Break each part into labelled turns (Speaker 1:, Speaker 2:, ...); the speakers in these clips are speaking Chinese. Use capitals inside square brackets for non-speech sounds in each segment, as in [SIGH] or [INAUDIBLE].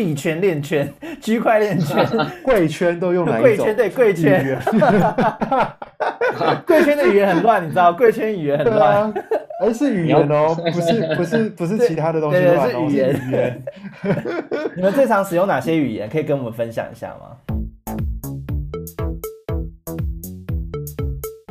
Speaker 1: 币圈、链圈、[LAUGHS] 区块链圈、[LAUGHS]
Speaker 2: 贵圈都用哪一种？
Speaker 1: 贵圈对贵圈，[LAUGHS] 贵圈的语言很乱，你知道？贵圈语言很
Speaker 2: 对
Speaker 1: 乱。
Speaker 2: 啊，而是语言哦，不是不是不是其他的东西
Speaker 1: 对对
Speaker 2: 乱哦，
Speaker 1: 是语言
Speaker 2: 语言。
Speaker 1: 你们最常使用哪些语言？可以跟我们分享一下吗？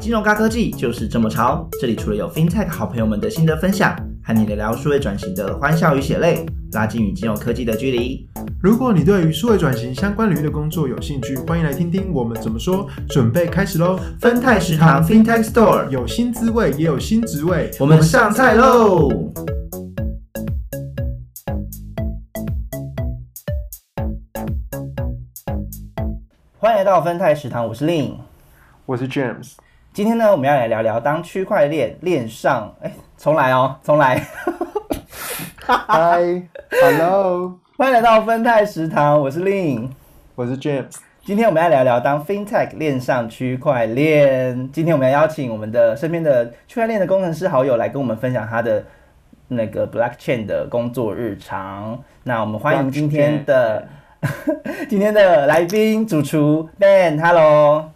Speaker 1: 金融高科技就是这么潮，这里除了有 FinTech 好朋友们的心得分享，和你聊聊数位转型的欢笑与血泪，拉近与金融科技的距离。
Speaker 2: 如果你对于数位转型相关领域的工作有兴趣，欢迎来听听我们怎么说。准备开始喽！
Speaker 1: 分泰食堂 FinTech Store，
Speaker 2: 有新滋味，也有新职位。
Speaker 1: 我们上菜喽！欢迎来到分泰食堂，我是令。
Speaker 2: 我是 James。
Speaker 1: 今天呢，我们要来聊聊当区块链链上，哎，重来哦，重来。
Speaker 2: Hi，Hello，
Speaker 1: 欢迎来到芬泰食堂，我是 Lin，。
Speaker 2: 我是 James。
Speaker 1: 今天我们要聊聊当 FinTech 链上区块链。今天我们要邀请我们的身边的区块链的工程师好友来跟我们分享他的那个 Blockchain 的工作日常。那我们欢迎今天的 [LAUGHS] 今天的来宾主厨 Ben，Hello。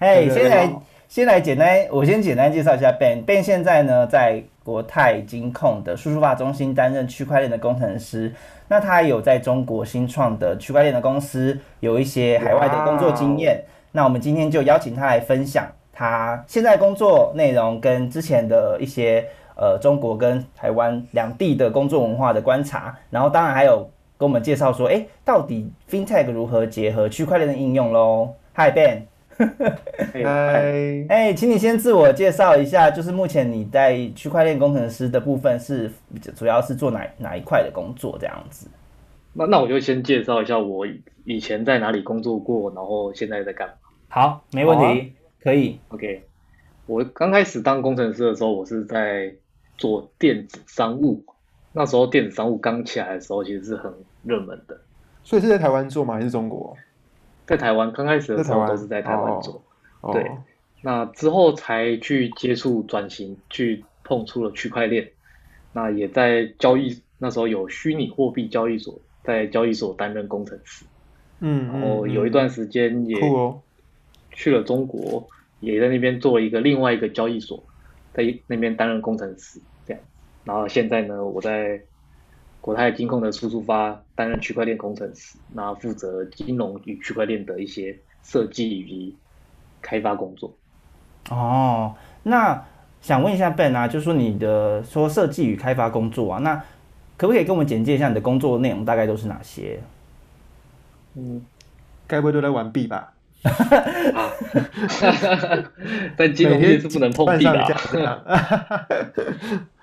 Speaker 2: 对
Speaker 1: 先来先来简单，我先简单介绍一下 Ben。Ben 现在呢在国泰金控的输出化中心担任区块链的工程师。那他有在中国新创的区块链的公司有一些海外的工作经验。那我们今天就邀请他来分享他现在工作内容跟之前的一些呃中国跟台湾两地的工作文化的观察，然后当然还有跟我们介绍说，哎，到底 FinTech 如何结合区块链的应用喽？Hi Ben。[LAUGHS]
Speaker 3: 哎
Speaker 2: 嗨。
Speaker 1: 哎、请你先自我介绍一下，就是目前你在区块链工程师的部分是主要是做哪哪一块的工作这样子？
Speaker 3: 那那我就先介绍一下我以以前在哪里工作过，然后现在在干嘛。
Speaker 1: 好，没问题，
Speaker 2: 啊
Speaker 1: 可以。
Speaker 3: OK，我刚开始当工程师的时候，我是在做电子商务。那时候电子商务刚起来的时候，其实是很热门的。
Speaker 2: 所以是在台湾做吗？还是中国？
Speaker 3: 在台湾刚开始的时候都是在台湾做，
Speaker 2: 哦
Speaker 3: 对那之后才去接触转型，去碰出了区块链。那也在交易那时候有虚拟货币交易所，在交易所担任工程师。
Speaker 2: 嗯，
Speaker 3: 然后
Speaker 2: 嗯
Speaker 3: 有一段时间也。去了中国，也在那边做了一个另外一个交易所，在那边担任工程师这样。然后现在呢，我在国泰金控的输出发担任区块链工程师，那负责金融与区块链的一些设计与开发工作。
Speaker 1: 哦，那想问一下 Ben 啊，就是说你的说设计与开发工作啊，那可不可以跟我们简介一下你的工作内容大概都是哪些？
Speaker 3: 嗯
Speaker 2: 该不会都在玩币吧？
Speaker 3: 啊，[LAUGHS] [LAUGHS] 在金融业是不能碰
Speaker 2: 半
Speaker 3: 壁的、
Speaker 2: 上架
Speaker 3: 啊。[LAUGHS]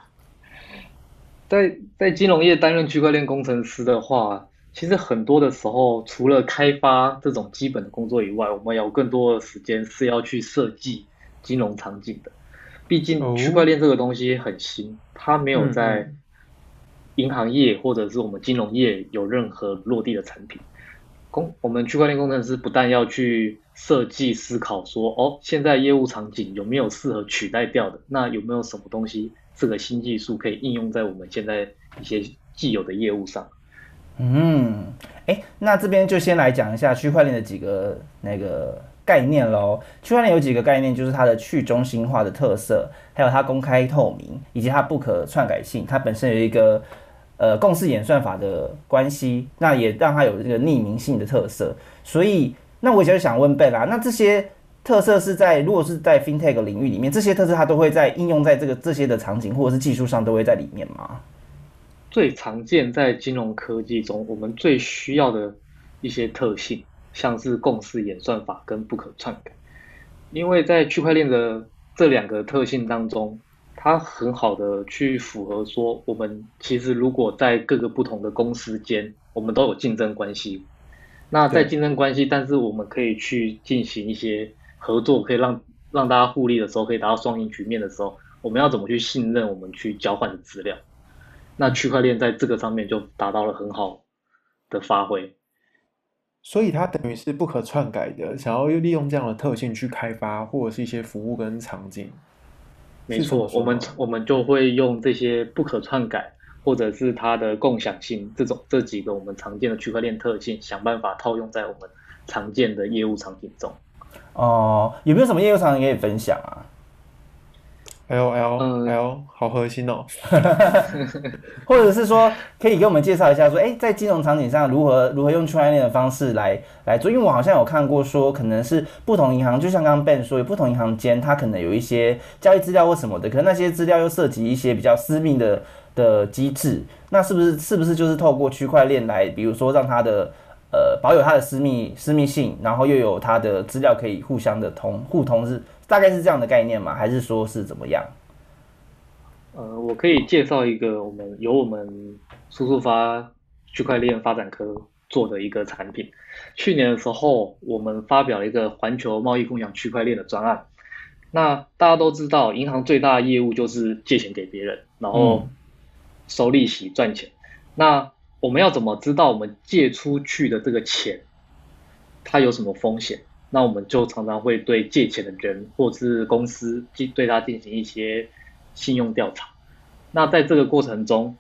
Speaker 3: 在在金融业担任区块链工程师的话，其实很多的时候，除了开发这种基本的工作以外，我们有更多的时间是要去设计金融场景的。毕
Speaker 2: 哦
Speaker 3: 竟区块链这个东西很新，它没有
Speaker 2: 嗯
Speaker 3: 在
Speaker 2: 嗯
Speaker 3: 银行业或者是我们金融业有任何落地的产品。工我们区块链工程师不但要去设计思考说，哦，现在业务场景有没有适合取代掉的？那有没有什么东西这个新技术可以应用在我们现在一些既有的业务上？
Speaker 1: 嗯，哎，那这边就先来讲一下区块链的几个那个概念喽。区块链有几个概念，就是它的去中心化的特色，还有它公开透明，以及它不可篡改性。它本身有一个呃共识演算法的关系，那也让它有这个匿名性的特色。所以，那我就想问贝拉，那这些特色是在如果是在 FinTech 领域里面，这些特色它都会在应用在这个这些的场景或者是技术上都会在里面吗？
Speaker 3: 最常见在金融科技中，我们最需要的一些特性，像是共识演算法跟不可篡改。因为在区块链的这两个特性当中，它很好的去符合说，我们其实如果在各个不同的公司间，我们都有竞争关系。那在竞争关系，但是我们可以去进行一些合作，可以让让大家互利的时候，可以达到双赢局面的时候，我们要怎么去信任我们去交换的资料？那区块链在这个上面就达到了很好的发挥。
Speaker 2: 所以它等于是不可篡改的，想要利用这样的特性去开发或者是一些服务跟场景。
Speaker 3: 没错，我们我们就会用这些不可篡改，或者是它的共享性，这种这几个我们常见的区块链特性，想办法套用在我们常见的业务场景中。
Speaker 1: 哦，有没有什么业务场景可以分享啊
Speaker 2: ？L L
Speaker 3: 嗯
Speaker 2: L 好核心哦。[LAUGHS]
Speaker 1: 或者是说，可以给我们介绍一下，说，哎，在金融场景上如何如何用区块链的方式来来做？因为我好像有看过说，可能是不同银行，就像刚刚 Ben 说，有不同银行间它可能有一些交易资料或什么的，可能那些资料又涉及一些比较私密的的机制，那是不是是不是就是透过区块链来，比如说让它的呃保有它的私密私密性，然后又有它的资料可以互相的通互通是大概是这样的概念吗？还是说是怎么样？
Speaker 3: 呃，我可以介绍一个我们由我们苏苏发区块链发展科做的一个产品。去年的时候，我们发表了一个环球贸易共享区块链的专案。那大家都知道，银行最大的业务就是借钱给别人，然后收利息赚钱。那我们要怎么知道我们借出去的这个钱，它有什么风险？那我们就常常会对借钱的人或是公司进对他进行一些信用调查。那在这个过程中，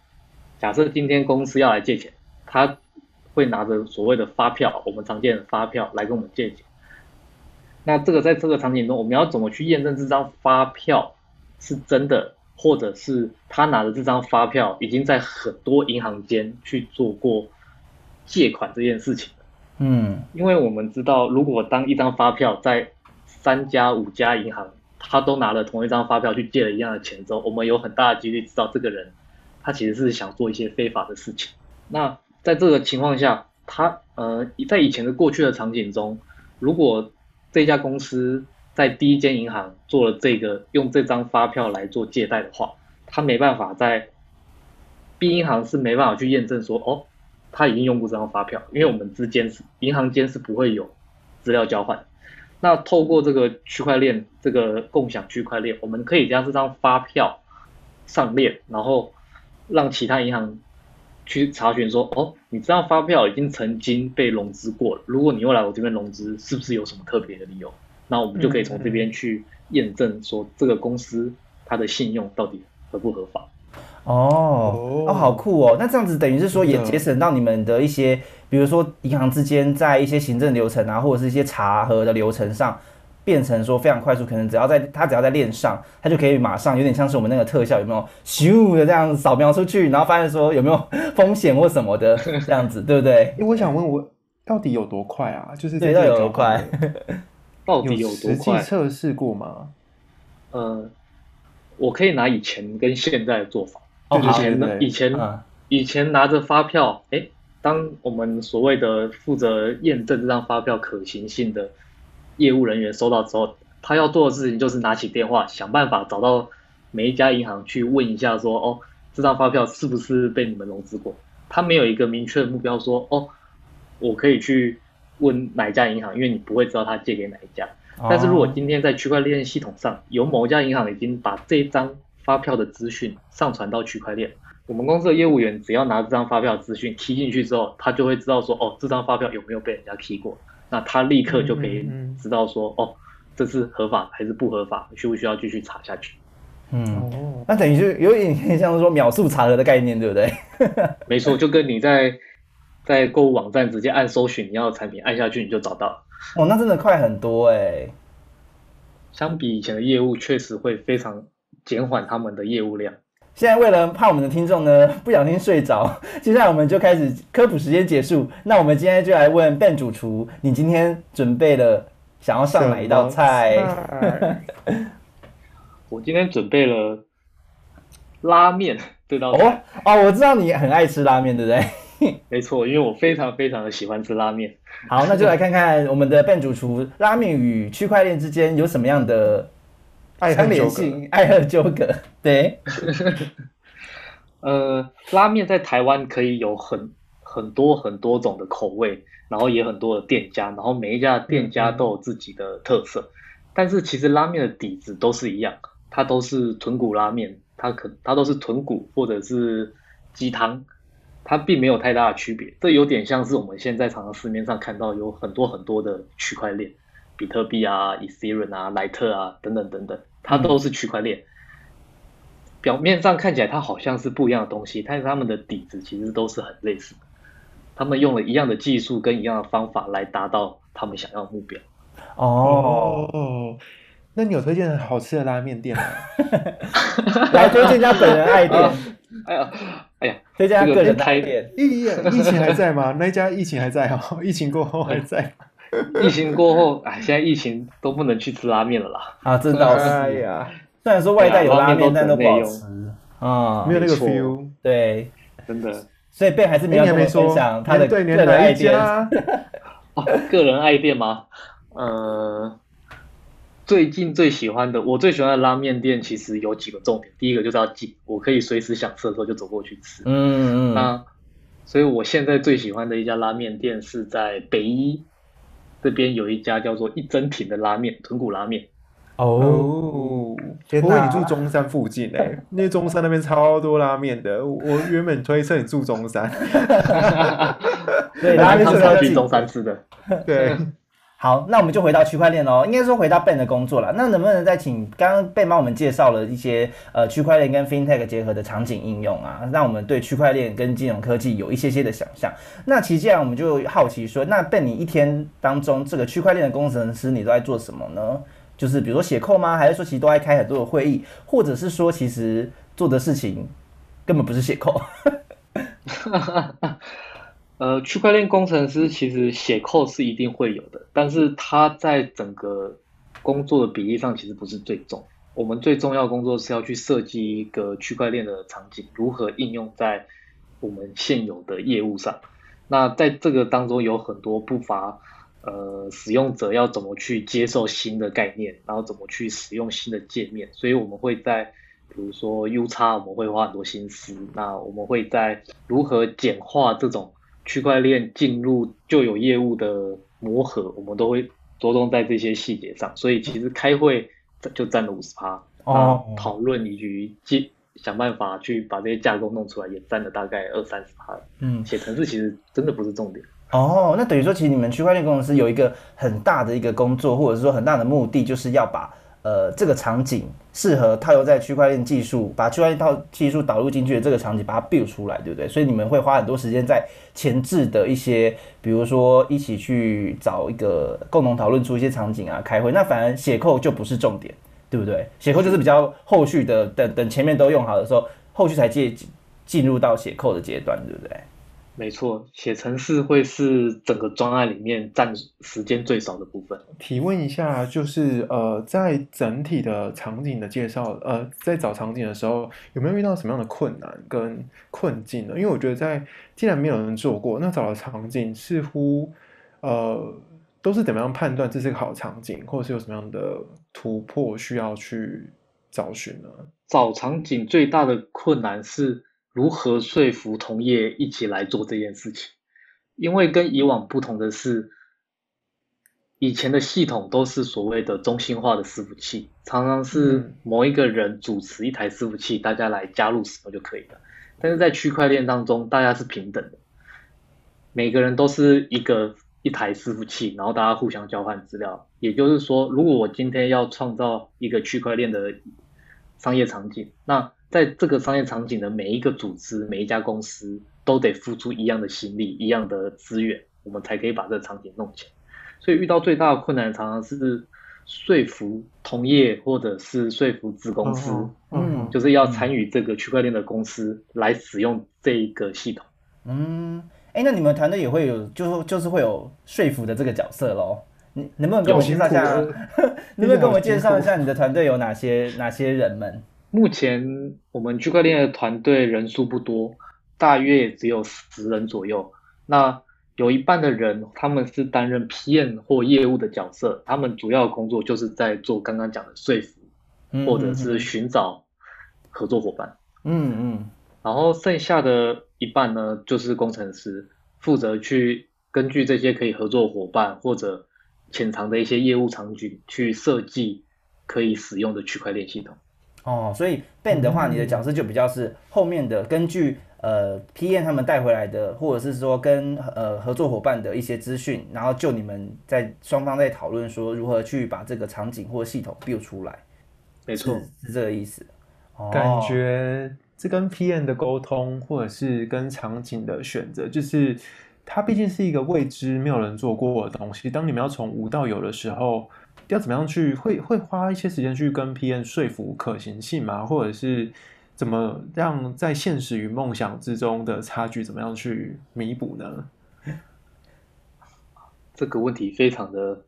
Speaker 3: 假设今天公司要来借钱，他会拿着所谓的发票，我们常见的发票来跟我们借钱。那这个在这个场景中，我们要怎么去验证这张发票是真的，或者是他拿的这张发票已经在很多银行间去做过借款这件事情？
Speaker 1: 嗯
Speaker 3: 因为我们知道，如果当一张发票在三家、五家银行，他都拿了同一张发票去借了一样的钱之后，我们有很大的几率知道这个人他其实是想做一些非法的事情。那在这个情况下，他呃在以前的过去的场景中，如果这家公司在第一间银行做了这个用这张发票来做借贷的话，他没办法在 B 银行是没办法去验证说哦，他已经用过这张发票，因为我们之间是银行间是不会有资料交换。那透过这个区块链，这个共享区块链，我们可以将这张发票上链，然后让其他银行去查询说，哦，你这张发票已经曾经被融资过了，如果你又来我这边融资，是不是有什么特别的理由？那我们就可以从这边去验证说，这个公司它的信用到底合不合法。
Speaker 1: 哦，
Speaker 2: 哦
Speaker 1: 哦，好酷哦！那这样子等于是说，也节省到你们的一些，比如说银行之间在一些行政流程啊，或者是一些查核的流程上，变成说非常快速，可能只要在它只要在链上，它就可以马上有点像是我们那个特效有没有咻的这样扫描出去，然后发现说有没有 [LAUGHS] 风险或什么的这样子，对不对？
Speaker 2: 因为我想问我到底有多快啊？就是
Speaker 1: 对，
Speaker 2: 在这个
Speaker 1: 要有多快
Speaker 3: 到底有多
Speaker 2: 实际
Speaker 3: 快？
Speaker 2: 测试过吗？
Speaker 3: 呃，我可以拿以前跟现在的做法。
Speaker 1: 哦
Speaker 3: 以前呢，
Speaker 2: 对对
Speaker 3: 以前
Speaker 1: 嗯
Speaker 3: 以前拿着发票，哎，当我们所谓的负责验证这张发票可行性的业务人员收到之后，他要做的事情就是拿起电话，想办法找到每一家银行去问一下说，哦，这张发票是不是被你们融资过？他没有一个明确的目标说，哦，我可以去问哪一家银行，因为你不会知道他借给哪一家。但是如果
Speaker 1: 哦
Speaker 3: 今天在区块链系统上有某一家银行已经把这张发票的资讯上传到区块链，我们公司的业务员只要拿这张发票资讯 key 进去之后，他就会知道说，哦，这张发票有没有被人家 key 过，那他立刻就可以知道说，哦，这是合法还是不合法，需不需要继续查下去？
Speaker 1: 嗯，
Speaker 2: 哦，
Speaker 1: 那等于就有点像是说秒速查核的概念，对不对？[LAUGHS]
Speaker 3: 没错，就跟你在在购物网站直接按搜寻你要的产品，按下去你就找到了。
Speaker 1: 哦，那真的快很多哎。
Speaker 3: 相比以前的业务，确实会非常减缓他们的业务量。
Speaker 1: 现在为了怕我们的听众呢 [LAUGHS] 不小心睡着，[LAUGHS] 接下来我们就开始科普时间结束。那我们今天就来问 Ben 主厨，你今天准备了想要上哪一道菜？
Speaker 2: 菜？[LAUGHS]
Speaker 3: 我今天准备了拉面这道
Speaker 1: 哦
Speaker 3: 菜，
Speaker 1: 哦，我知道你很爱吃拉面，对不对？[LAUGHS]
Speaker 3: 没错，因为我非常非常的喜欢吃拉面。
Speaker 1: 好，那就来看看我们的 Ben 主厨拉面与区块链之间有什么样的相
Speaker 2: 爱恨纠葛。
Speaker 1: 连性、[LAUGHS] 爱恨纠葛。对，[LAUGHS]
Speaker 3: 呃，拉面在台湾可以有很很多很多种的口味，然后也很多的店家，然后每一家店家都有自己的特色。但是其实拉面的底子都是一样，它都是豚骨拉面，它可它都是豚骨或者是鸡汤，它并没有太大的区别。这有点像是我们现在常常市面上看到有很多很多的区块链，比特币啊、以太坊啊、莱特啊等等等等，它都是区块链。表面上看起来它好像是不一样的东西，但是它们的底子其实都是很类似的。他们用了一样的技术跟一样的方法来达到他们想要的目标。
Speaker 1: 哦，
Speaker 2: 哦，那你有推荐好吃的拉面店吗？[LAUGHS]
Speaker 1: 来推荐一下本人爱店，[LAUGHS]
Speaker 3: 哎呀，哎呀，
Speaker 1: 推荐一下个人的爱店。
Speaker 2: 疫疫情还在吗？那家疫情还在哦，疫情过后还在。[LAUGHS]
Speaker 3: 疫情过后，哎，现在疫情都不能去吃拉面了啦。
Speaker 1: 啊，真的是。
Speaker 2: 哎呀，
Speaker 1: 虽然说外带有拉面，但都不好
Speaker 3: 对啊
Speaker 1: 吃啊
Speaker 2: 没。有那个 feel。
Speaker 1: 对，
Speaker 3: 真的
Speaker 1: 所以贝还是没
Speaker 2: 哎，
Speaker 1: 有跟我分享他的
Speaker 2: 对，
Speaker 1: 个人爱店。
Speaker 2: 家？[LAUGHS]
Speaker 3: 哦，个人爱店吗？呃，最近最喜欢的，我最喜欢的拉面店其实有几个重点。第一个就是要近，我可以随时想吃的时候就走过去吃。
Speaker 1: 嗯嗯嗯。
Speaker 3: 那所以我现在最喜欢的一家拉面店是在北一这边有一家叫做一真品的拉面，豚骨拉面。
Speaker 1: 哦，
Speaker 2: 哦，
Speaker 1: 天哪
Speaker 2: 不过你住中山附近哎，[LAUGHS] 因为中山那边超多拉面的。我我原本推测你住中山，[LAUGHS]
Speaker 1: 对，拉面
Speaker 3: 他
Speaker 1: 是要进
Speaker 3: 们要去中山吃的。
Speaker 2: 对，
Speaker 1: 好，那我们就回到区块链喽。应该说回到 Ben 的工作了。那能不能再请刚刚 Ben 帮我们介绍了一些呃区块链跟 FinTech 结合的场景应用啊，让我们对区块链跟金融科技有一些些的想象。那其实这样我们就好奇说，那 Ben 你一天当中这个区块链的工程师你都在做什么呢？就是比如说写扣吗？还是说其实都在开很多的会议，或者是说其实做的事情根本不是写扣？[LAUGHS] [LAUGHS]
Speaker 3: 呃，区块链工程师其实写 code 是一定会有的，但是他在整个工作的比例上其实不是最重。我们最重要工作是要去设计一个区块链的场景，如何应用在我们现有的业务上。那在这个当中有很多不乏呃使用者要怎么去接受新的概念，然后怎么去使用新的界面，所以我们会在比如说 U 叉，我们会花很多心思。那我们会在如何简化这种区块链进入旧有业务的磨合，我们都会着重在这些细节上。所以其实开会就占了五十趴，
Speaker 1: 哦
Speaker 3: 那讨论以及接想办法去把这些架构弄出来，也占了大概二三十趴。
Speaker 1: 嗯，
Speaker 3: 写程式其实真的不是重点。
Speaker 1: 哦，那等于说，其实你们区块链工程师有一个很大的一个工作，或者是说很大的目的，就是要把呃这个场景适合套用在区块链技术，把区块链套技术导入进去的这个场景，把它 build 出来，对不对？所以你们会花很多时间在前置的一些，比如说一起去找一个共同讨论出一些场景啊，开会。那反而写扣就不是重点，对不对？写扣就是比较后续的，等等前面都用好的时候，后续才进进入到写扣的阶段，对不对？
Speaker 3: 没错，写程式会是整个专案里面占时间最少的部分。
Speaker 2: 提问一下，就是呃，在整体的场景的介绍，呃，在找场景的时候，有没有遇到什么样的困难跟困境呢？因为我觉得在既然没有人做过，那找的场景似乎呃都是怎么样判断这是个好场景，或者是有什么样的突破需要去找寻呢？
Speaker 3: 找场景最大的困难是如何说服同业一起来做这件事情，因为跟以往不同的是，以前的系统都是所谓的中心化的伺服器，常常是
Speaker 2: 嗯
Speaker 3: 某一个人主持一台伺服器，大家来加入使用就可以了。但是在区块链当中，大家是平等的，每个人都是一个一台伺服器，然后大家互相交换资料。也就是说，如果我今天要创造一个区块链的商业场景，那在这个商业场景的每一个组织、每一家公司都得付出一样的心力、一样的资源，我们才可以把这个场景弄起来。所以遇到最大的困难，常常是说服同业或者是说服子公司，
Speaker 2: 嗯
Speaker 3: 就是要参与这个区块链的公司来使用这一个系统。
Speaker 1: 嗯，哎，那你们团队也会有，就就是会有说服的这个角色喽。你能不能跟我们介绍一下？能不能跟我们介绍一下你的团队有哪些哪些人们？
Speaker 3: 目前我们区块链的团队人数不多，大约也只有十人左右。那有一半的人他们是担任 PM 或业务的角色，他们主要工作就是在做刚刚讲的说服，
Speaker 1: 嗯
Speaker 3: 或者是寻找合作伙伴。
Speaker 1: 嗯嗯
Speaker 3: 然后剩下的一半呢，就是工程师负责去根据这些可以合作伙伴或者潜藏的一些业务场景去设计可以使用的区块链系统。
Speaker 1: 哦，所以 Ben 的话，你的角色就比较是后面的，根据呃 PM 他们带回来的，或者是说跟呃合作伙伴的一些资讯，然后就你们在双方在讨论说如何去把这个场景或系统 build 出来，
Speaker 3: 没错，
Speaker 1: 是是这个意思。
Speaker 2: 感觉这跟 PM 的沟通，或者是跟场景的选择，就是它毕竟是一个未知、没有人做过的东西。当你们要从无到有的时候，要怎么样去会会花一些时间去跟 PM 说服可行性吗？或者是怎么让在现实与梦想之中的差距怎么样去弥补呢？[LAUGHS]
Speaker 3: 这个问题非常的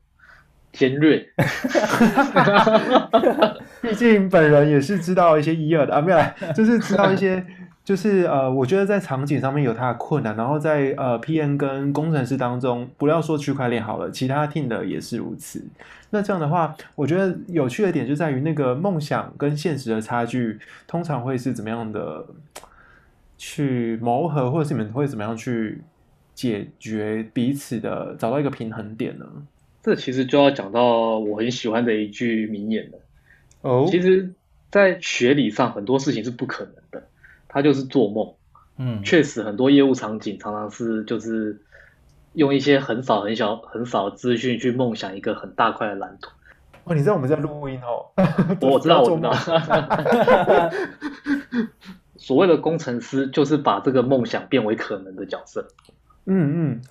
Speaker 3: 尖锐，[LAUGHS]
Speaker 2: 毕竟本人也是知道一些一二的啊，没有，就是知道一些。就是呃，我觉得在场景上面有它的困难，然后在呃，P N 跟工程师当中，不要说区块链好了，其他 team 的也是如此。那这样的话，我觉得有趣的点就在于那个梦想跟现实的差距，通常会是怎么样的去磨合，或者是你们会怎么样去解决彼此的，找到一个平衡点呢？
Speaker 3: 这其实就要讲到我很喜欢的一句名言了。
Speaker 2: 哦，
Speaker 3: 其实，在学理上很多事情是不可能的。他就是做梦，
Speaker 1: 嗯，
Speaker 3: 确实很多业务场景常常是就是用一些很少很小很少的资讯去梦想一个很大块的蓝图。
Speaker 2: 哦，你知道我们在录音哦？[LAUGHS]
Speaker 3: 我知道，我知道。所谓的工程师就是把这个梦想变为可能的角色。
Speaker 2: 嗯嗯。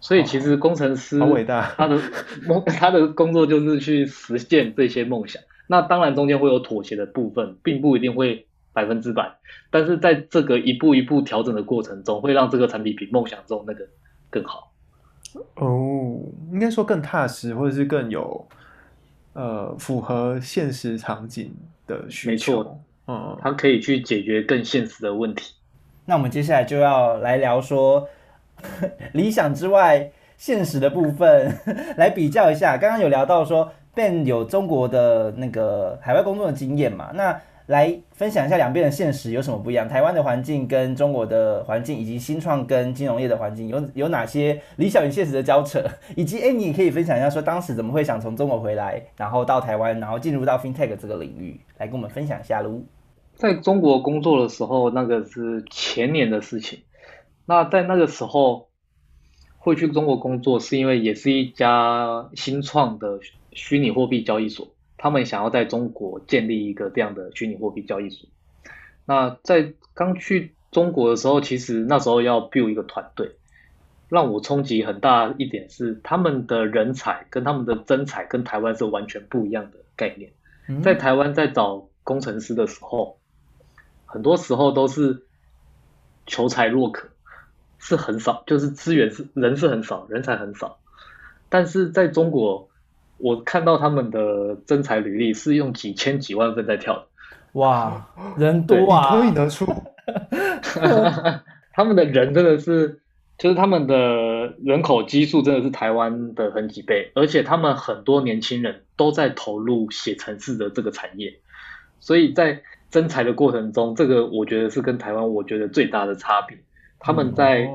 Speaker 3: 所以其实工程师
Speaker 2: 好伟大，
Speaker 3: 他的 [LAUGHS] 梦他的工作就是去实现这些梦想。那当然中间会有妥协的部分，并不一定会。百分之百，但是在这个一步一步调整的过程中，会让这个产品比梦想中那个更好。
Speaker 2: 哦，应该说更踏实，或者是更有呃符合现实场景的需求。
Speaker 3: 没错，嗯，它可以去解决更现实的问题。
Speaker 1: 那我们接下来就要来聊说 [LAUGHS] 理想之外现实的部分，[LAUGHS] 来比较一下。刚刚有聊到说 Ben 有中国的那个海外工作的经验嘛？那来分享一下两边的现实有什么不一样？台湾的环境跟中国的环境，以及新创跟金融业的环境有有哪些理想与现实的交扯？[LAUGHS] 以及哎，你也可以分享一下，说当时怎么会想从中国回来，然后到台湾，然后进入到 FinTech 这个领域，来跟我们分享一下喽。
Speaker 3: 在中国工作的时候，那个是前年的事情。那在那个时候会去中国工作，是因为也是一家新创的虚拟货币交易所。他们想要在中国建立一个这样的虚拟货币交易所。那在刚去中国的时候，其实那时候要 build 一个团队，让我冲击很大一点是，他们的人才跟他们的真才跟台湾是完全不一样的概念。在台湾在找工程师的时候，很多时候都是求才若渴，是很少，就是资源是人是很少，人才很少。但是在中国。我看到他们的真才履历是用几千几万份在跳的，
Speaker 1: 哇，人多啊，
Speaker 2: 脱颖而出。[LAUGHS]
Speaker 3: 他们的人真的是，就是他们的人口基数真的是台湾的很几倍，而且他们很多年轻人都在投入写程式的这个产业，所以在真才的过程中，这个我觉得是跟台湾我觉得最大的差别。他们在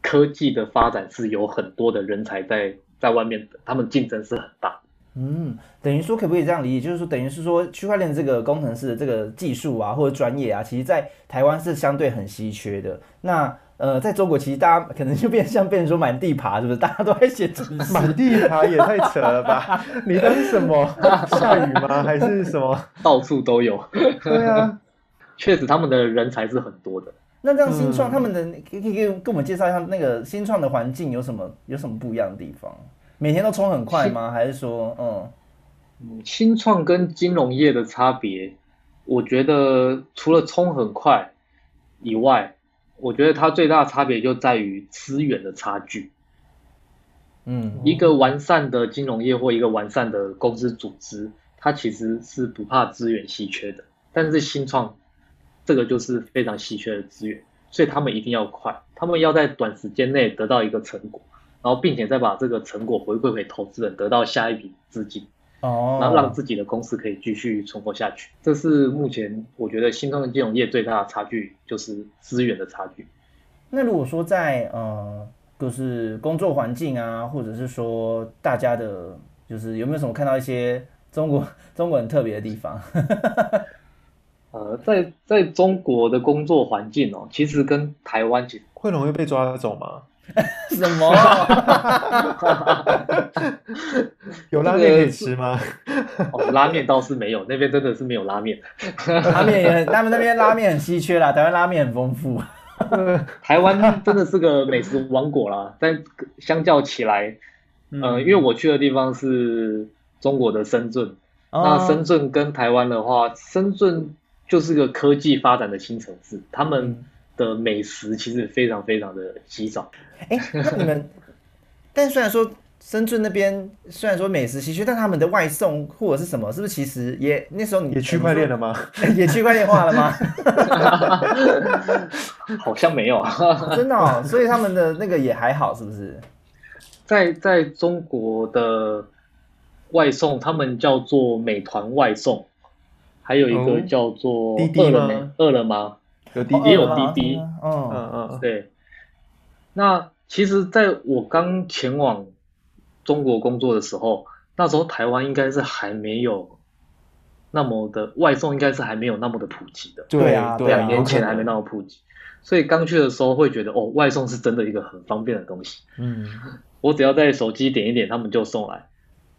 Speaker 3: 科技的发展是有很多的人才在。在外面的，他们竞争是很大。
Speaker 1: 嗯，等于说可不可以这样理解？就是说，等于是说，区块链这个工程师的这个技术啊，或者专业啊，其实在台湾是相对很稀缺的。那呃，在中国其实大家可能就变像变成说满地爬，是不是？大家都在写程式，
Speaker 2: 满地爬也太扯了吧？[LAUGHS] 你当什么？下雨吗？还是什么？[LAUGHS]
Speaker 3: 到处都有。
Speaker 2: 对啊，[LAUGHS]
Speaker 3: 确实他们的人才是很多的。
Speaker 1: 那这样新创他们的可以可以跟我们介绍一下那个新创的环境有什么有什么不一样的地方？每天都冲很快吗？还是说
Speaker 3: 嗯，新创跟金融业的差别，我觉得除了冲很快以外，我觉得它最大的差别就在于资源的差距。
Speaker 1: 嗯，
Speaker 3: 一个完善的金融业或一个完善的公司组织，它其实是不怕资源稀缺的，但是新创。这个就是非常稀缺的资源，所以他们一定要快，他们要在短时间内得到一个成果，然后并且再把这个成果回馈给投资人，得到下一笔资金，
Speaker 1: 哦，
Speaker 3: 然后让自己的公司可以继续存活下去。这是目前我觉得新创金融业最大的差距，就是资源的差距。
Speaker 1: 那如果说在呃，就是工作环境啊，或者是说大家的，就是有没有什么看到一些中国中国很特别的地方？[LAUGHS]
Speaker 3: 呃，在在中国的工作环境哦，其实跟台湾其实
Speaker 2: 会容易被抓走吗？[LAUGHS]
Speaker 1: 什么？[LAUGHS]
Speaker 2: 有拉面可以吃吗？
Speaker 3: 哦，拉面倒是没有，[LAUGHS] 那边真的是没有拉面。
Speaker 1: 拉面也很，他们那边拉面很稀缺啦，台湾拉面很丰富。
Speaker 3: 台湾真的是个美食王国啦，但相较起来，呃，因为我去的地方是中国的深圳，那深圳跟台湾的话，深圳就是个科技发展的新城市，他们的美食其实非常非常的稀少。
Speaker 1: 哎，那你们，但虽然说深圳那边虽然说美食稀缺，但他们的外送或者是什么，是不是其实也那时候你
Speaker 2: 也区块链了吗？
Speaker 1: 也区块链化了吗？[LAUGHS]
Speaker 3: 好像没有啊，[LAUGHS]
Speaker 1: 真的哦，所以他们的那个也还好，是不是？
Speaker 3: 在在中国的外送，他们叫做美团外送，还有一个叫做饿了么，饿了么
Speaker 2: 有滴
Speaker 3: 也有滴滴，
Speaker 1: 嗯
Speaker 2: 嗯嗯，
Speaker 3: 对。那其实，在我刚前往中国工作的时候，那时候台湾应该是还没有那么的外送，应该是还没有那么的普及的。
Speaker 1: 对啊，
Speaker 3: 两年前还没那么普及，所以刚去的时候会觉得，哦，外送是真的一个很方便的东西。
Speaker 1: 嗯，
Speaker 3: 我只要在手机点一点，他们就送来。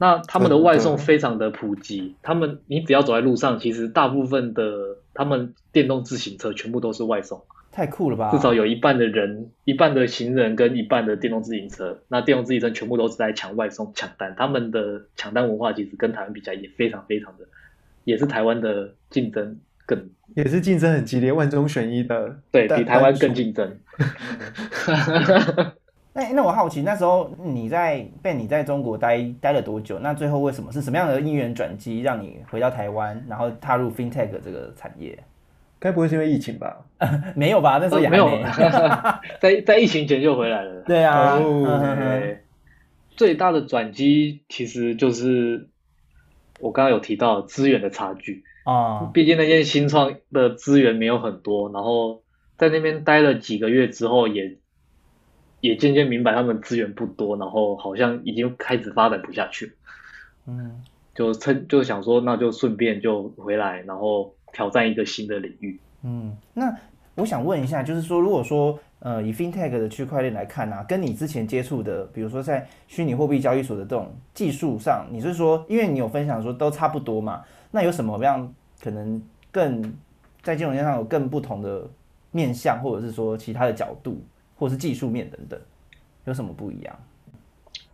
Speaker 3: 那他们的外送非常的普及，他们你只要走在路上，其实大部分的他们电动自行车全部都是外送。
Speaker 1: 太酷了吧！
Speaker 3: 至少有一半的人，一半的行人跟一半的电动自行车，那电动自行车全部都是在抢外送抢单。他们的抢单文化其实跟台湾比较也非常非常的，也是台湾的竞争更，
Speaker 2: 也是竞争很激烈，万中选一的，
Speaker 3: 对比台湾更竞争。
Speaker 1: 那那我好奇，那时候你在被你在中国待待了多久？那最后为什么是什么样的因缘转机让你回到台湾，然后踏入 FinTech 这个产业？
Speaker 2: 该不会是因为疫情吧？[LAUGHS]
Speaker 1: 没有吧，那时候也
Speaker 3: 没有，[LAUGHS] 在在疫情前就回来了。
Speaker 1: 对啊，
Speaker 3: 最大的转机其实就是我刚刚有提到资源的差距
Speaker 1: 啊，
Speaker 3: 毕竟那些新创的资源没有很多，然后在那边待了几个月之后，也也渐渐明白他们资源不多，然后好像已经开始发展不下去
Speaker 1: 嗯，
Speaker 3: 就趁就想说，那就顺便就回来，然后。挑战一个新的领域。
Speaker 1: 嗯，那我想问一下，就是说，如果说呃，以 FinTech 的区块链来看呢，跟你之前接触的，比如说在虚拟货币交易所的这种技术上，你是说，因为你有分享说都差不多嘛？那有什么样可能更在金融业上有更不同的面向，或者是说其他的角度，或者是技术面等等，有什么不一样？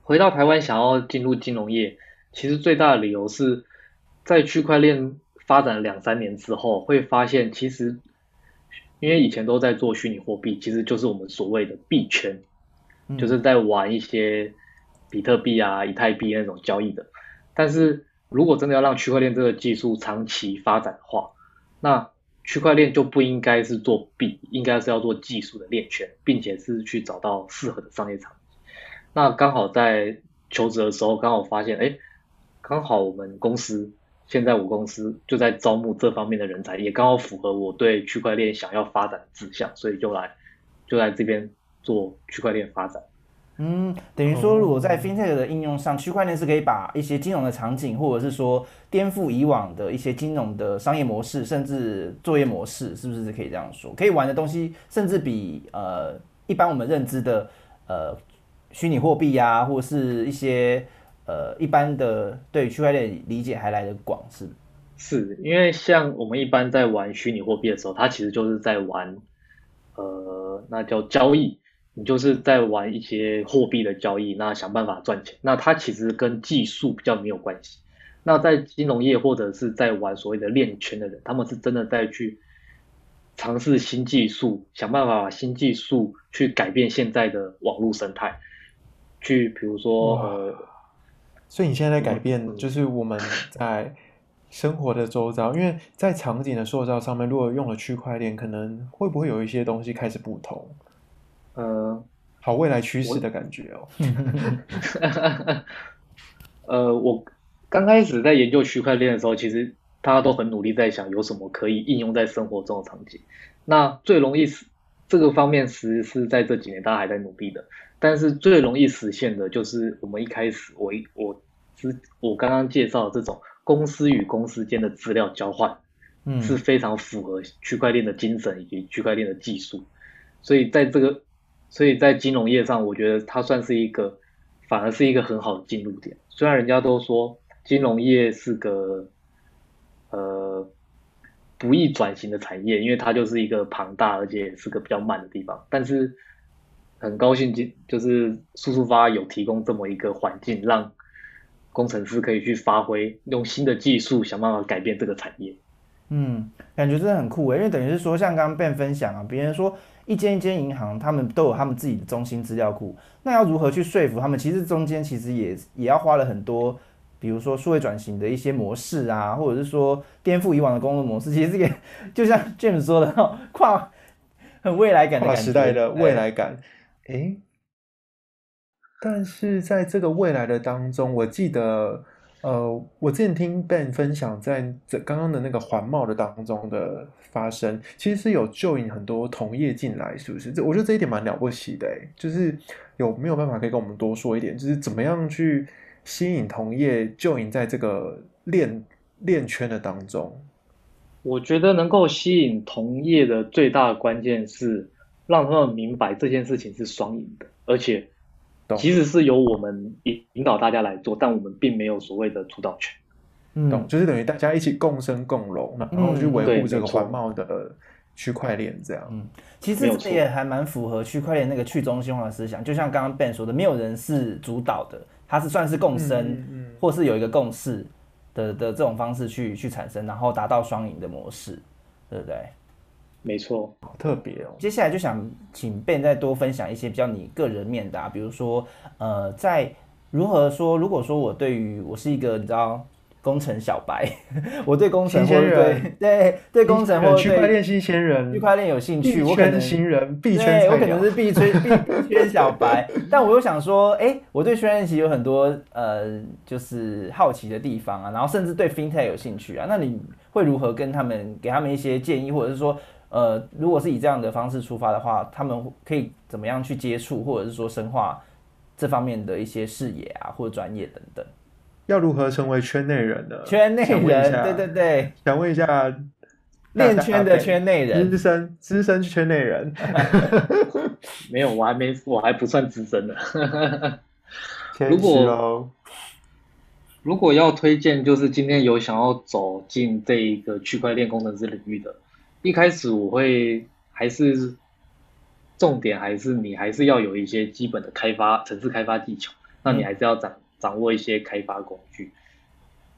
Speaker 3: 回到台湾想要进入金融业，其实最大的理由是在区块链。发展两三年之后，会发现其实，因为以前都在做虚拟货币，其实就是我们所谓的币圈，就是在玩一些比特币啊、以太币那种交易的。但是如果真的要让区块链这个技术长期发展的话，那区块链就不应该是做币，应该是要做技术的链圈，并且是去找到适合的商业场景。那刚好在求职的时候，刚好发现，哎，刚好我们公司。现在我公司就在招募这方面的人才，也刚好符合我对区块链想要发展的志向，所以就来就在这边做区块链发展。
Speaker 1: 嗯，等于说，如果在 FinTech 的应用上，区块链是可以把一些金融的场景，或者是说颠覆以往的一些金融的商业模式，甚至作业模式，是不是可以这样说？可以玩的东西，甚至比呃一般我们认知的呃虚拟货币呀，或是一些。呃，一般的对区块链理解还来得广，是
Speaker 3: 是，因为像我们一般在玩虚拟货币的时候，它其实就是在玩，呃，那叫交易，你就是在玩一些货币的交易，那想办法赚钱，那它其实跟技术比较没有关系。那在金融业或者是在玩所谓的链圈的人，他们是真的在去尝试新技术，想办法把新技术去改变现在的网络生态，去比如说呃。
Speaker 2: 所以你现在在改变，就是我们在生活的周遭，因为在场景的塑造上面，如果用了区块链，可能会不会有一些东西开始不同？
Speaker 3: 呃，
Speaker 2: 好，未来趋势的感觉哦。[LAUGHS]
Speaker 3: 呃，我刚开始在研究区块链的时候，其实大家都很努力在想有什么可以应用在生活中的场景。那最容易实这个方面，其实是在这几年大家还在努力的。但是最容易实现的就是我们一开始我一我之我刚刚介绍的这种公司与公司间的资料交换，
Speaker 1: 嗯，
Speaker 3: 是非常符合区块链的精神以及区块链的技术。所以在这个所以在金融业上，我觉得它算是一个，反而是一个很好的进入点。虽然人家都说金融业是个呃不易转型的产业，因为它就是一个庞大而且是个比较慢的地方，但是很高兴，就就是速速发有提供这么一个环境，让工程师可以去发挥，用新的技术想办法改变这个产业。
Speaker 1: 嗯，感觉真的很酷诶，因为等于是说，像刚刚 Ben 分享啊，别人说一间一间银行，他们都有他们自己的中心资料库，那要如何去说服他们？其实中间其实也也要花了很多，比如说数位转型的一些模式啊，或者是说颠覆以往的工作模式，其实这个 [LAUGHS] 就像 James 说的，跨很未来感的
Speaker 2: 跨时代的未来感。诶，但是在这个未来的当中，我记得。呃，我之前听 Ben 分享，在这刚刚的那个环贸的当中的发生，其实是有就引很多同业进来，是不是？这我觉得这一点蛮了不起的，就是有没有办法可以跟我们多说一点，就是怎么样去吸引同业就赢在这个链链圈的当中？
Speaker 3: 我觉得能够吸引同业的最大的关键是让他们明白这件事情是双赢的，而且。其实是由我们引引导大家来做，但我们并没有所谓的主导权。
Speaker 2: 懂，就是等于大家一起共生共荣，然后去维护这个环贸的区块链，这样。嗯，
Speaker 1: 其实这也还蛮符合区块链那个去中心化的思想。就像刚刚 Ben 说的，没有人是主导的，它是算是共生，或是有一个共识的的这种方式去去产生，然后达到双赢的模式，对不对？
Speaker 3: 没错，
Speaker 2: 好特别哦。
Speaker 1: 接下来就想请 Ben 再多分享一些比较你个人面的，比如说，呃，在如何说，如果说我对于我是一个你知道工程小白，[LAUGHS] 我对工程或对对对工程或
Speaker 2: 区块链新鲜人，
Speaker 1: 区块链有兴趣，我可能
Speaker 2: 新人币圈，
Speaker 1: 我可能是币圈币圈小白，[LAUGHS] 但我又想说，哎，我对区块链其实有很多呃，就是好奇的地方啊，然后甚至对 FinTech 有兴趣啊，那你会如何跟他们给他们一些建议，或者是说？呃，如果是以这样的方式出发的话，他们可以怎么样去接触，或者是说深化这方面的一些视野啊，或者专业等等？
Speaker 2: 要如何成为圈内人呢？
Speaker 1: 圈内人，对对对，
Speaker 2: 想问一下，
Speaker 1: 练圈的圈内人，
Speaker 2: 资深资深圈内人，[LAUGHS]
Speaker 3: 没有，我还没，我还不算资深的。[LAUGHS]
Speaker 2: 如果
Speaker 3: 如果要推荐，就是今天有想要走进这一个区块链工程师领域的。一开始我会还是重点还是你还是要有一些基本的开发城市开发技巧，那你还是要掌掌握一些开发工具。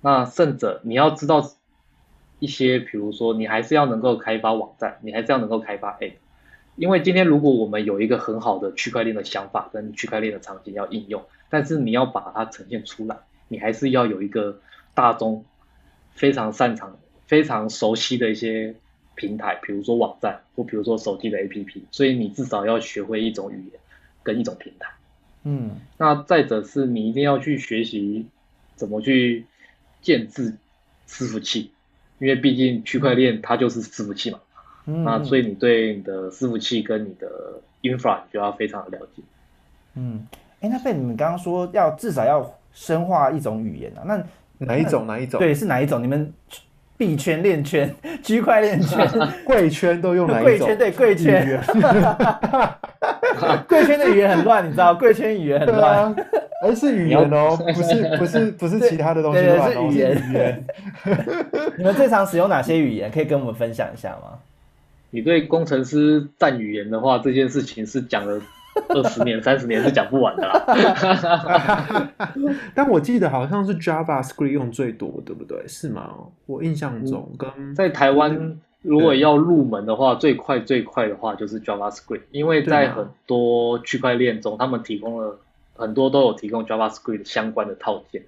Speaker 3: 那甚者你要知道一些，比如说你还是要能够开发网站，你还是要能够开发 App。因为今天如果我们有一个很好的区块链的想法跟区块链的场景要应用，但是你要把它呈现出来，你还是要有一个大众非常擅长、非常熟悉的一些。平台，比如说网站，或比如说手机的 APP，所以你至少要学会一种语言跟一种平台。嗯，那再者是你一定要去学习怎么去建制伺服器，因为毕竟区块链它就是伺服器嘛。嗯，那所以你对你的伺服器跟你的 infra 你就要非常的了解。
Speaker 1: 嗯，哎，那被你们刚刚说要至少要深化一种语言啊，那
Speaker 2: 哪一种？哪一种？
Speaker 1: 对，是哪一种？你们？币圈、链圈、区块链圈、[LAUGHS]
Speaker 2: 贵圈都用来
Speaker 1: 贵圈对贵圈，[LAUGHS] [LAUGHS] 贵圈的语言很乱，你知道？贵圈语言很乱，
Speaker 2: 而是语言哦，不是不是不是其他的东西，
Speaker 1: 乱，是语言。[LAUGHS] 你们最常使用哪些语言？可以跟我们分享一下吗？
Speaker 3: 你对工程师占语言的话，这件事情是讲了。二十年、三十年是讲不完的啦。[LAUGHS]
Speaker 2: 但我记得好像是 JavaScript 用最多，对不对？是吗？我印象中，跟
Speaker 3: 在台湾如果要入门的话，最快最快的话就是 JavaScript，因为在很多区块链中，他们提供了很多都有提供 JavaScript 相关的套件，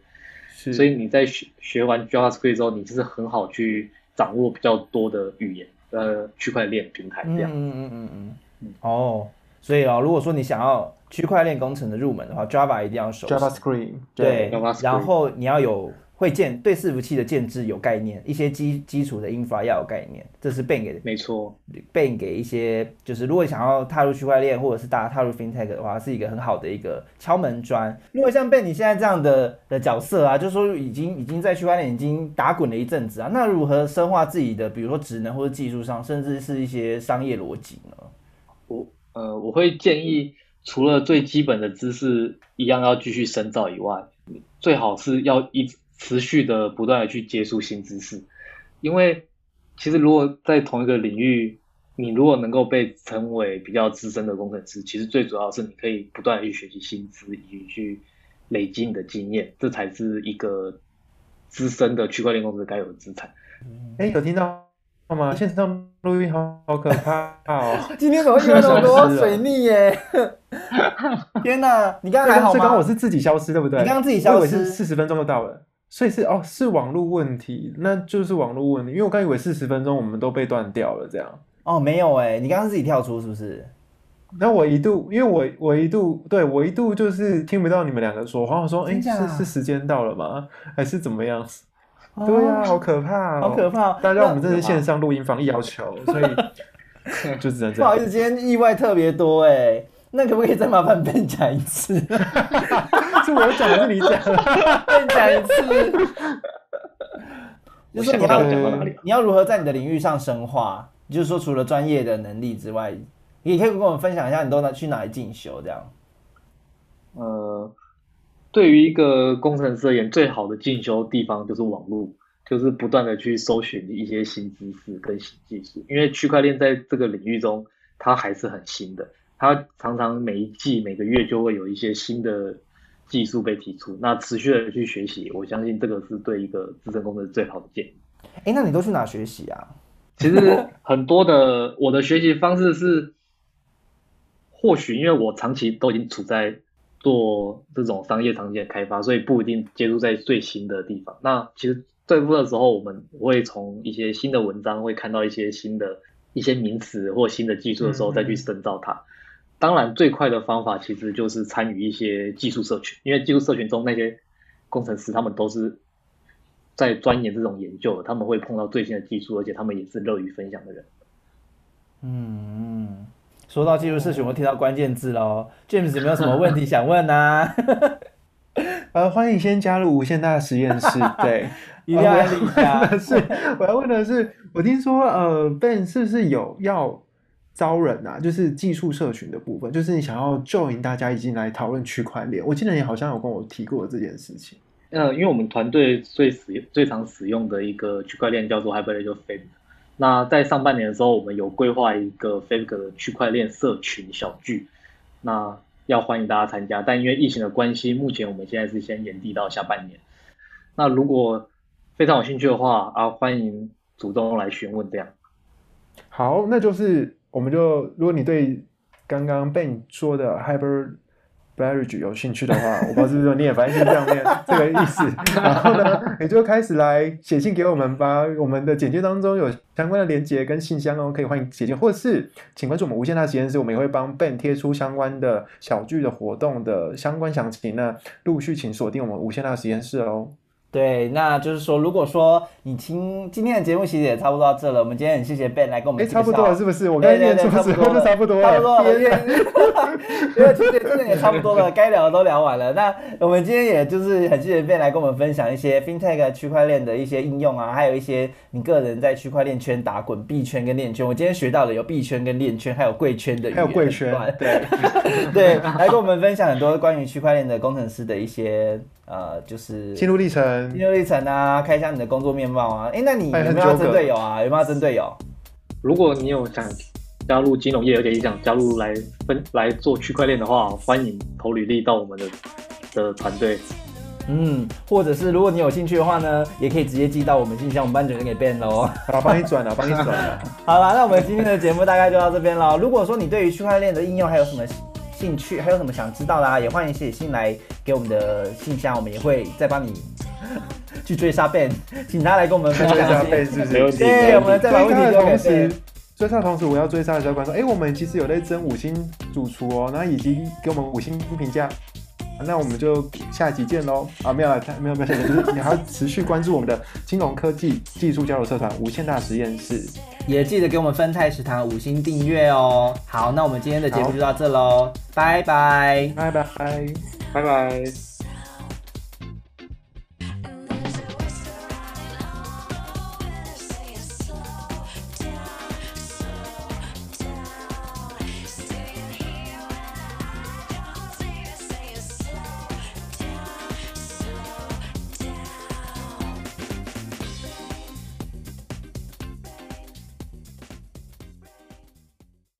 Speaker 3: 所以你在学学完 JavaScript 之后，你就是很好去掌握比较多的语言，呃，区块链平台这样。嗯嗯嗯
Speaker 1: 嗯嗯。哦。所以啊，如果说你想要区块链工程的入门的话，Java 一定要熟。
Speaker 2: JavaScript
Speaker 1: 对，然后你要有会建对伺服器的建制有概念，一些基基础的 infra 要有概念，这是 Ben 给的。
Speaker 3: 没错
Speaker 1: ，Ben 给一些就是如果想要踏入区块链或者是大家踏入 FinTech 的话，是一个很好的一个敲门砖。如果像 Ben 你现在这样的的角色啊，就是说已经已经在区块链已经打滚了一阵子啊，那如何深化自己的，比如说职能或者技术上，甚至是一些商业逻辑呢？
Speaker 3: 我。呃，我会建议除了最基本的知识一样要继续深造以外，最好是要一持续的不断的去接触新知识，因为其实如果在同一个领域，你如果能够被称为比较资深的工程师，其实最主要是你可以不断的去学习新知，以及去累积你的经验，这才是一个资深的区块链公司该有的资产。
Speaker 2: 哎，有听到吗？线上录音好好可怕哦！[LAUGHS]
Speaker 1: 今天怎么有那么多水逆耶？[LAUGHS] 天哪，你刚刚还好吗？
Speaker 2: 刚刚我是自己消失，对不对？
Speaker 1: 你刚刚自己消失，
Speaker 2: 是四十分钟就到了，所以是哦，是网络问题，那就是网络问题，因为我刚以为四十分钟我们都被断掉了，这样。
Speaker 1: 哦，没有哎，你刚刚自己跳出是不是？
Speaker 2: 那我一度，因为我我一度对我一度就是听不到你们两个说话，我说哎，是是时间到了吗？还是怎么样？[LAUGHS] 对呀，好可怕，
Speaker 1: 好可怕！
Speaker 2: 大家我们这是线上录音防疫要求，所以 [LAUGHS] 就只能这样。
Speaker 1: 不好意思，今天意外特别多哎，那可不可以再麻烦 Ben 讲一次？[LAUGHS]
Speaker 2: 是我讲还是你讲
Speaker 1: ？Ben 讲一次。[LAUGHS] 就是你要
Speaker 3: 讲到哪里？
Speaker 1: 你要如何在你的领域上深化？就是说，除了专业的能力之外，也可以跟我们分享一下，你都能去哪里进修？这样。
Speaker 3: 呃，对于一个工程师而言，最好的进修地方就是网络，就是不断的去搜寻一些新知识跟新技术。因为区块链在这个领域中，它还是很新的，它常常每一季、每个月就会有一些新的技术被提出。那持续的去学习，我相信这个是对一个资深工程师最好的建议。
Speaker 1: 哎，那你都去哪学习啊？[LAUGHS]
Speaker 3: 其实很多的我的学习方式是，或许因为我长期都已经处在做这种商业场景的开发，所以不一定接触在最新的地方。那其实最多的时候，我们会从一些新的文章会看到一些新的一些名词或新的技术的时候，再去深造它。当然，最快的方法其实就是参与一些技术社群，因为技术社群中那些工程师他们都是。在钻研这种研究，他们会碰到最新的技术，而且他们也是乐于分享的人。
Speaker 1: 嗯，说到技术社群，我听到关键字喽，James 有没有什么问题想问呢？[LAUGHS]
Speaker 2: 呃，欢迎先加入无限大实验室。[LAUGHS] 对，
Speaker 1: 一定要问
Speaker 2: 的 [LAUGHS] 是，我要问的是，我听说呃，Ben 是不是有要招人啊？就是技术社群的部分，就是你想要 join 大家一起来讨论区块链。我记得你好像有跟我提过这件事情。
Speaker 3: 呃，因为我们团队最使用、最常使用的一个区块链叫做 Hyperledger f a b 那在上半年的时候，我们有规划一个 f a b 的区块链社群小聚，那要欢迎大家参加。但因为疫情的关系，目前我们现在是先延递到下半年。那如果非常有兴趣的话啊，欢迎主动来询问这样。
Speaker 2: 好，那就是我们就如果你对刚刚被你说的 Hyper Bridge 有兴趣的话，我不知道是不是你也反正是这样念 [LAUGHS] 这个意思。然后呢，你就开始来写信给我们吧。我们的简介当中有相关的连接跟信箱哦，可以欢迎写信，或者是请关注我们无限大实验室，我们也会帮 Ben 贴出相关的小剧的活动的相关详情呢。陆续请锁定我们无限大实验室哦。
Speaker 1: 对，那就是说，如果说你听今天的节目，其实也差不多到这了。我们今天很谢谢 Ben 来跟我们。哎，
Speaker 2: 差不多了，是不是？我跟念错时候就差不多了。
Speaker 1: 差不多 [LAUGHS] 因为其实真的也差不多了，该聊的都聊完了。那我们今天也就是很谢谢 Ben 来跟我们分享一些 FinTech 区块链的一些应用啊，还有一些你个人在区块链圈打滚，币圈跟链圈。我今天学到了有币圈跟链圈，还有贵圈的，
Speaker 2: 还有贵圈。
Speaker 1: 对 [LAUGHS] 对，来跟我们分享很多关于区块链的工程师的一些呃，就是
Speaker 2: 心路历程。
Speaker 1: 心路历程啊，开箱你的工作面貌啊，哎，那你有没有针队友啊？有没有针队友？
Speaker 3: 如果你有想加入金融业，而且也想加入来分来做区块链的话，欢迎投履历到我们的的团队。
Speaker 1: 嗯，或者是如果你有兴趣的话呢，也可以直接寄到我们信箱，我们班主任给 Ben 喽。
Speaker 2: 好，帮你转了，帮你转了。[LAUGHS]
Speaker 1: 好了，那我们今天的节目大概就到这边了。如果说你对于区块链的应用还有什么？兴趣还有什么想知道的啊？也欢迎写信来给我们的信箱，我们也会再帮你去追杀 Ben，请他来跟我们分享。追
Speaker 2: 杀 Ben 是不是？
Speaker 1: 对，我们再把问题丢给
Speaker 2: Ben。追杀的同时，我要追杀的小管说：哎，我们其实有在争五星主厨哦，那以及给我们五星评价。那我们就下集见喽！啊，没有了，没有没有，就是你还要持续关注我们的金融科技技术交流社团无限大实验室，
Speaker 1: 也记得给我们分泰食堂五星订阅哦。好，那我们今天的节目就到这喽，拜拜，
Speaker 2: 拜拜，
Speaker 3: 拜拜。